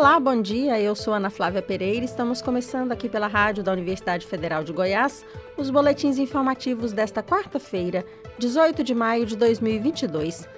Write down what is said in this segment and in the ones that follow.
Olá, bom dia. Eu sou Ana Flávia Pereira. Estamos começando aqui pela rádio da Universidade Federal de Goiás os boletins informativos desta quarta-feira, 18 de maio de 2022.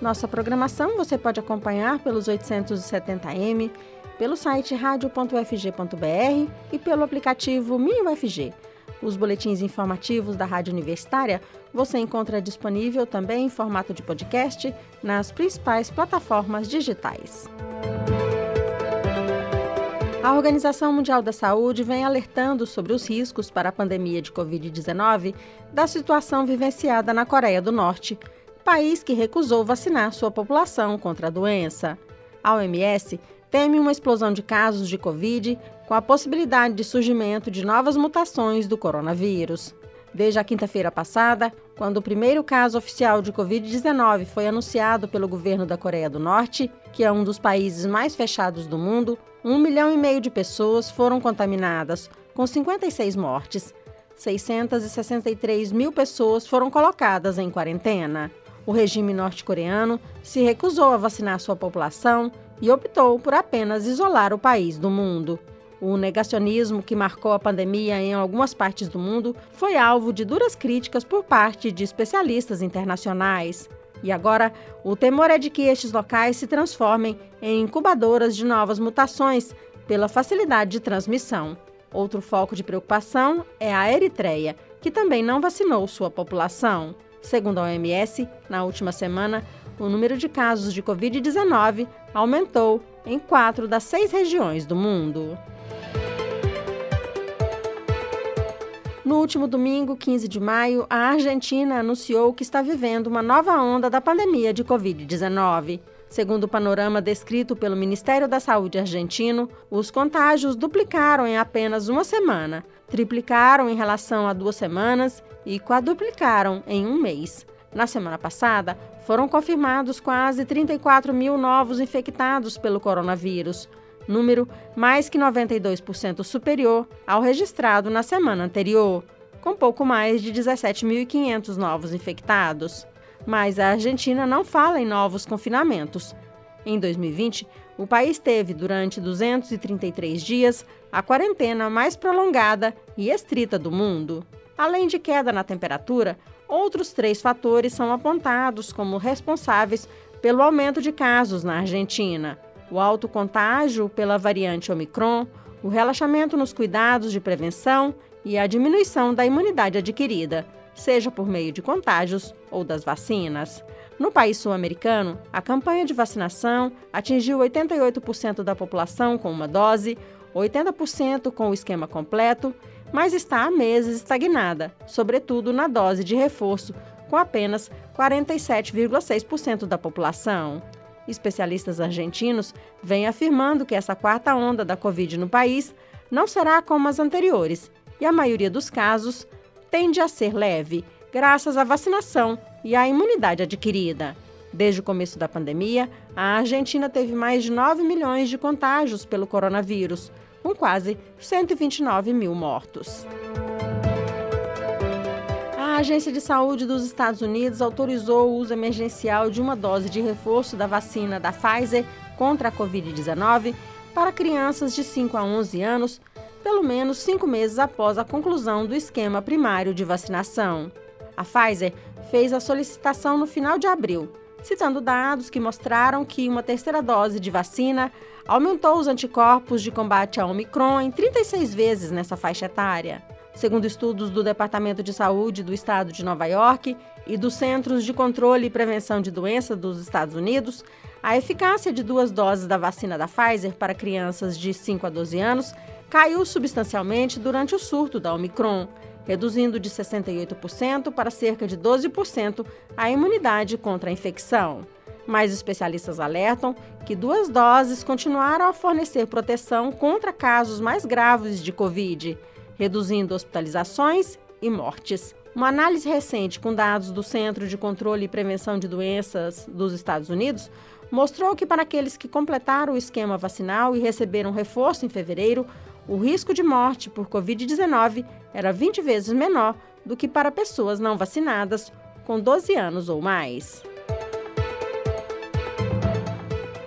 Nossa programação você pode acompanhar pelos 870m, pelo site radio.ufg.br e pelo aplicativo MinUFG. Os boletins informativos da Rádio Universitária você encontra disponível também em formato de podcast nas principais plataformas digitais. A Organização Mundial da Saúde vem alertando sobre os riscos para a pandemia de Covid-19 da situação vivenciada na Coreia do Norte, país que recusou vacinar sua população contra a doença. A OMS teme uma explosão de casos de Covid com a possibilidade de surgimento de novas mutações do coronavírus. Desde a quinta-feira passada, quando o primeiro caso oficial de Covid-19 foi anunciado pelo governo da Coreia do Norte, que é um dos países mais fechados do mundo, um milhão e meio de pessoas foram contaminadas, com 56 mortes. 663 mil pessoas foram colocadas em quarentena. O regime norte-coreano se recusou a vacinar sua população e optou por apenas isolar o país do mundo. O negacionismo que marcou a pandemia em algumas partes do mundo foi alvo de duras críticas por parte de especialistas internacionais. E agora, o temor é de que estes locais se transformem em incubadoras de novas mutações pela facilidade de transmissão. Outro foco de preocupação é a Eritreia, que também não vacinou sua população. Segundo a OMS, na última semana, o número de casos de Covid-19 aumentou em quatro das seis regiões do mundo. No último domingo, 15 de maio, a Argentina anunciou que está vivendo uma nova onda da pandemia de Covid-19. Segundo o panorama descrito pelo Ministério da Saúde argentino, os contágios duplicaram em apenas uma semana, triplicaram em relação a duas semanas e quadruplicaram em um mês. Na semana passada, foram confirmados quase 34 mil novos infectados pelo coronavírus, número mais que 92% superior ao registrado na semana anterior, com pouco mais de 17.500 novos infectados. Mas a Argentina não fala em novos confinamentos. Em 2020, o país teve, durante 233 dias, a quarentena mais prolongada e estrita do mundo. Além de queda na temperatura, outros três fatores são apontados como responsáveis pelo aumento de casos na Argentina: o alto contágio pela variante Omicron, o relaxamento nos cuidados de prevenção e a diminuição da imunidade adquirida, seja por meio de contágios ou das vacinas. No país sul-americano, a campanha de vacinação atingiu 88% da população com uma dose, 80% com o esquema completo, mas está há meses estagnada, sobretudo na dose de reforço, com apenas 47,6% da população. Especialistas argentinos vêm afirmando que essa quarta onda da Covid no país não será como as anteriores e a maioria dos casos tende a ser leve, graças à vacinação e à imunidade adquirida. Desde o começo da pandemia, a Argentina teve mais de 9 milhões de contágios pelo coronavírus, com quase 129 mil mortos. A Agência de Saúde dos Estados Unidos autorizou o uso emergencial de uma dose de reforço da vacina da Pfizer contra a Covid-19 para crianças de 5 a 11 anos, pelo menos cinco meses após a conclusão do esquema primário de vacinação. A Pfizer fez a solicitação no final de abril, citando dados que mostraram que uma terceira dose de vacina aumentou os anticorpos de combate à Omicron em 36 vezes nessa faixa etária. Segundo estudos do Departamento de Saúde do Estado de Nova York e dos Centros de Controle e Prevenção de Doenças dos Estados Unidos, a eficácia de duas doses da vacina da Pfizer para crianças de 5 a 12 anos caiu substancialmente durante o surto da Omicron, reduzindo de 68% para cerca de 12% a imunidade contra a infecção. Mas especialistas alertam que duas doses continuaram a fornecer proteção contra casos mais graves de Covid reduzindo hospitalizações e mortes. Uma análise recente com dados do Centro de Controle e Prevenção de Doenças dos Estados Unidos mostrou que, para aqueles que completaram o esquema vacinal e receberam reforço em fevereiro, o risco de morte por Covid-19 era 20 vezes menor do que para pessoas não vacinadas com 12 anos ou mais.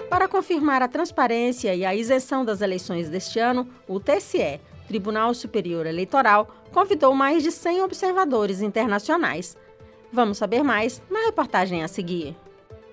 Para confirmar a transparência e a isenção das eleições deste ano, o TSE, Tribunal Superior Eleitoral, convidou mais de 100 observadores internacionais. Vamos saber mais na reportagem a seguir.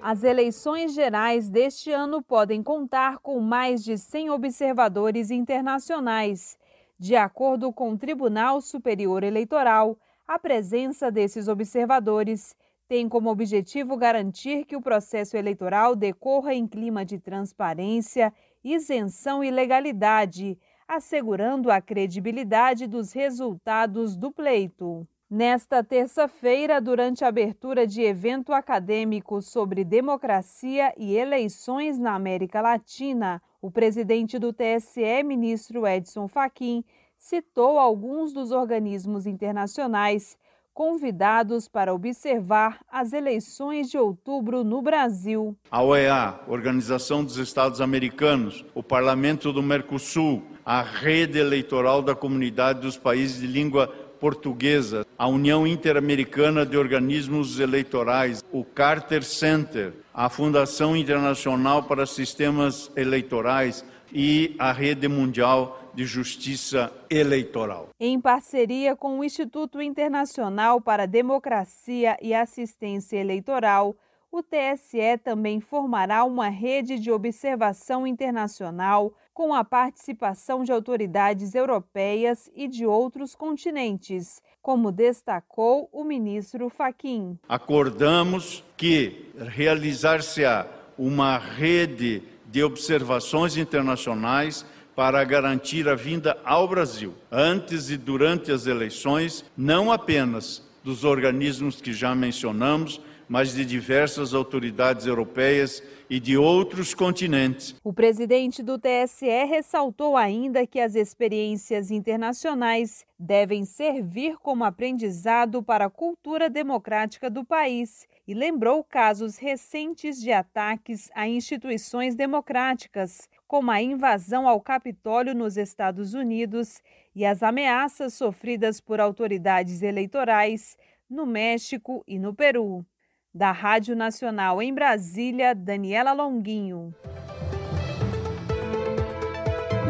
As eleições gerais deste ano podem contar com mais de 100 observadores internacionais. De acordo com o Tribunal Superior Eleitoral, a presença desses observadores tem como objetivo garantir que o processo eleitoral decorra em clima de transparência, isenção e legalidade, assegurando a credibilidade dos resultados do pleito. Nesta terça-feira, durante a abertura de evento acadêmico sobre democracia e eleições na América Latina, o presidente do TSE, ministro Edson Fachin, citou alguns dos organismos internacionais convidados para observar as eleições de outubro no Brasil. A OEA, Organização dos Estados Americanos, o Parlamento do Mercosul, a Rede Eleitoral da Comunidade dos Países de Língua Portuguesa, a União Interamericana de Organismos Eleitorais, o Carter Center, a Fundação Internacional para Sistemas Eleitorais e a Rede Mundial de Justiça Eleitoral. Em parceria com o Instituto Internacional para a Democracia e Assistência Eleitoral, o TSE também formará uma rede de observação internacional com a participação de autoridades europeias e de outros continentes, como destacou o ministro Faquim. Acordamos que realizar-se-á uma rede de observações internacionais para garantir a vinda ao Brasil, antes e durante as eleições, não apenas dos organismos que já mencionamos, mas de diversas autoridades europeias e de outros continentes. O presidente do TSE ressaltou ainda que as experiências internacionais devem servir como aprendizado para a cultura democrática do país e lembrou casos recentes de ataques a instituições democráticas, como a invasão ao Capitólio nos Estados Unidos e as ameaças sofridas por autoridades eleitorais no México e no Peru. Da Rádio Nacional em Brasília, Daniela Longuinho.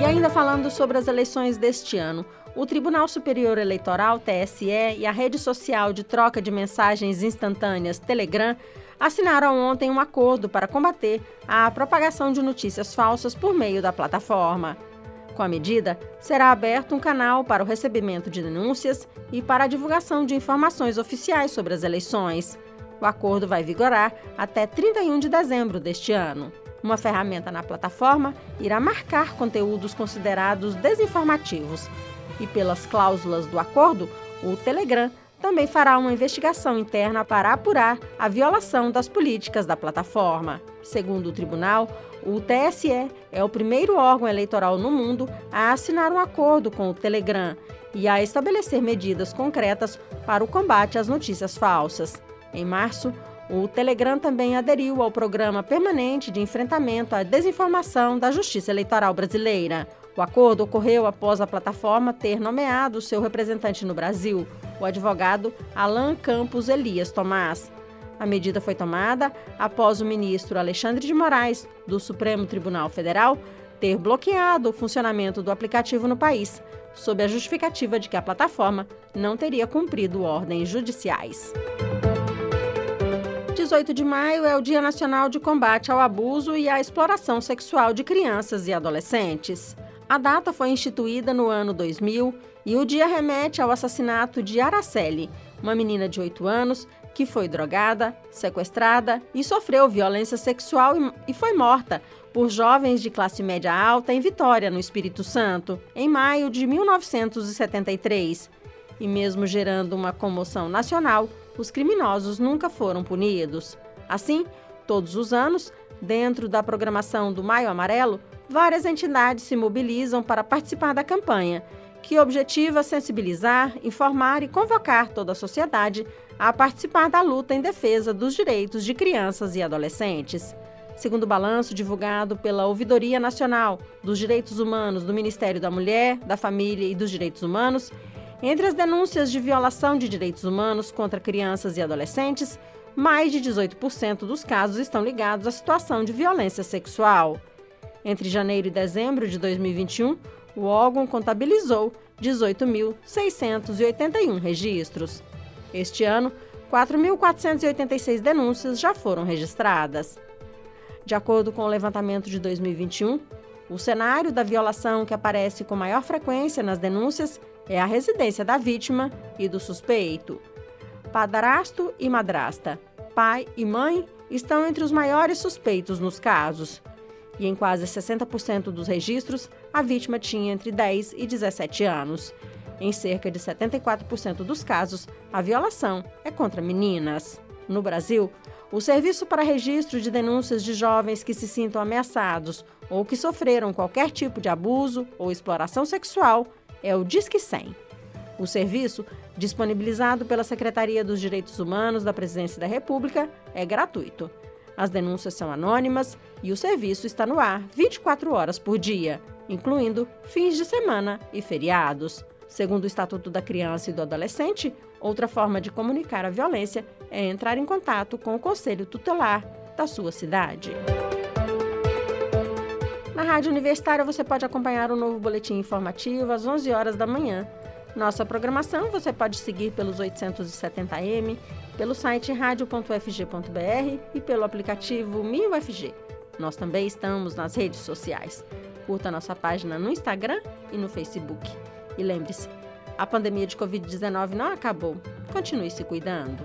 E ainda falando sobre as eleições deste ano, o Tribunal Superior Eleitoral, TSE, e a rede social de troca de mensagens instantâneas Telegram assinaram ontem um acordo para combater a propagação de notícias falsas por meio da plataforma. Com a medida, será aberto um canal para o recebimento de denúncias e para a divulgação de informações oficiais sobre as eleições. O acordo vai vigorar até 31 de dezembro deste ano. Uma ferramenta na plataforma irá marcar conteúdos considerados desinformativos. E pelas cláusulas do acordo, o Telegram também fará uma investigação interna para apurar a violação das políticas da plataforma. Segundo o tribunal, o TSE é o primeiro órgão eleitoral no mundo a assinar um acordo com o Telegram e a estabelecer medidas concretas para o combate às notícias falsas. Em março, o Telegram também aderiu ao Programa Permanente de Enfrentamento à Desinformação da Justiça Eleitoral Brasileira. O acordo ocorreu após a plataforma ter nomeado seu representante no Brasil, o advogado Alain Campos Elias Tomás. A medida foi tomada após o ministro Alexandre de Moraes, do Supremo Tribunal Federal, ter bloqueado o funcionamento do aplicativo no país, sob a justificativa de que a plataforma não teria cumprido ordens judiciais. 18 de maio é o Dia Nacional de Combate ao Abuso e à Exploração Sexual de Crianças e Adolescentes. A data foi instituída no ano 2000 e o dia remete ao assassinato de Araceli, uma menina de 8 anos que foi drogada, sequestrada e sofreu violência sexual e foi morta por jovens de classe média alta em Vitória, no Espírito Santo, em maio de 1973. E mesmo gerando uma comoção nacional, os criminosos nunca foram punidos. Assim, todos os anos, dentro da programação do Maio Amarelo, várias entidades se mobilizam para participar da campanha, que objetiva sensibilizar, informar e convocar toda a sociedade a participar da luta em defesa dos direitos de crianças e adolescentes. Segundo o balanço divulgado pela Ouvidoria Nacional dos Direitos Humanos do Ministério da Mulher, da Família e dos Direitos Humanos, entre as denúncias de violação de direitos humanos contra crianças e adolescentes, mais de 18% dos casos estão ligados à situação de violência sexual. Entre janeiro e dezembro de 2021, o órgão contabilizou 18.681 registros. Este ano, 4.486 denúncias já foram registradas. De acordo com o levantamento de 2021, o cenário da violação que aparece com maior frequência nas denúncias é a residência da vítima e do suspeito. Padrasto e madrasta, pai e mãe estão entre os maiores suspeitos nos casos. E em quase 60% dos registros, a vítima tinha entre 10 e 17 anos. Em cerca de 74% dos casos, a violação é contra meninas. No Brasil, o Serviço para Registro de Denúncias de Jovens que se sintam ameaçados ou que sofreram qualquer tipo de abuso ou exploração sexual é o Disque 100. O serviço, disponibilizado pela Secretaria dos Direitos Humanos da Presidência da República, é gratuito. As denúncias são anônimas e o serviço está no ar 24 horas por dia, incluindo fins de semana e feriados. Segundo o Estatuto da Criança e do Adolescente, outra forma de comunicar a violência é entrar em contato com o conselho tutelar da sua cidade. Na Rádio Universitária você pode acompanhar o novo boletim informativo às 11 horas da manhã. Nossa programação você pode seguir pelos 870m, pelo site radio.fg.br e pelo aplicativo MinUFG. Nós também estamos nas redes sociais. Curta nossa página no Instagram e no Facebook. E lembre-se, a pandemia de Covid-19 não acabou. Continue se cuidando.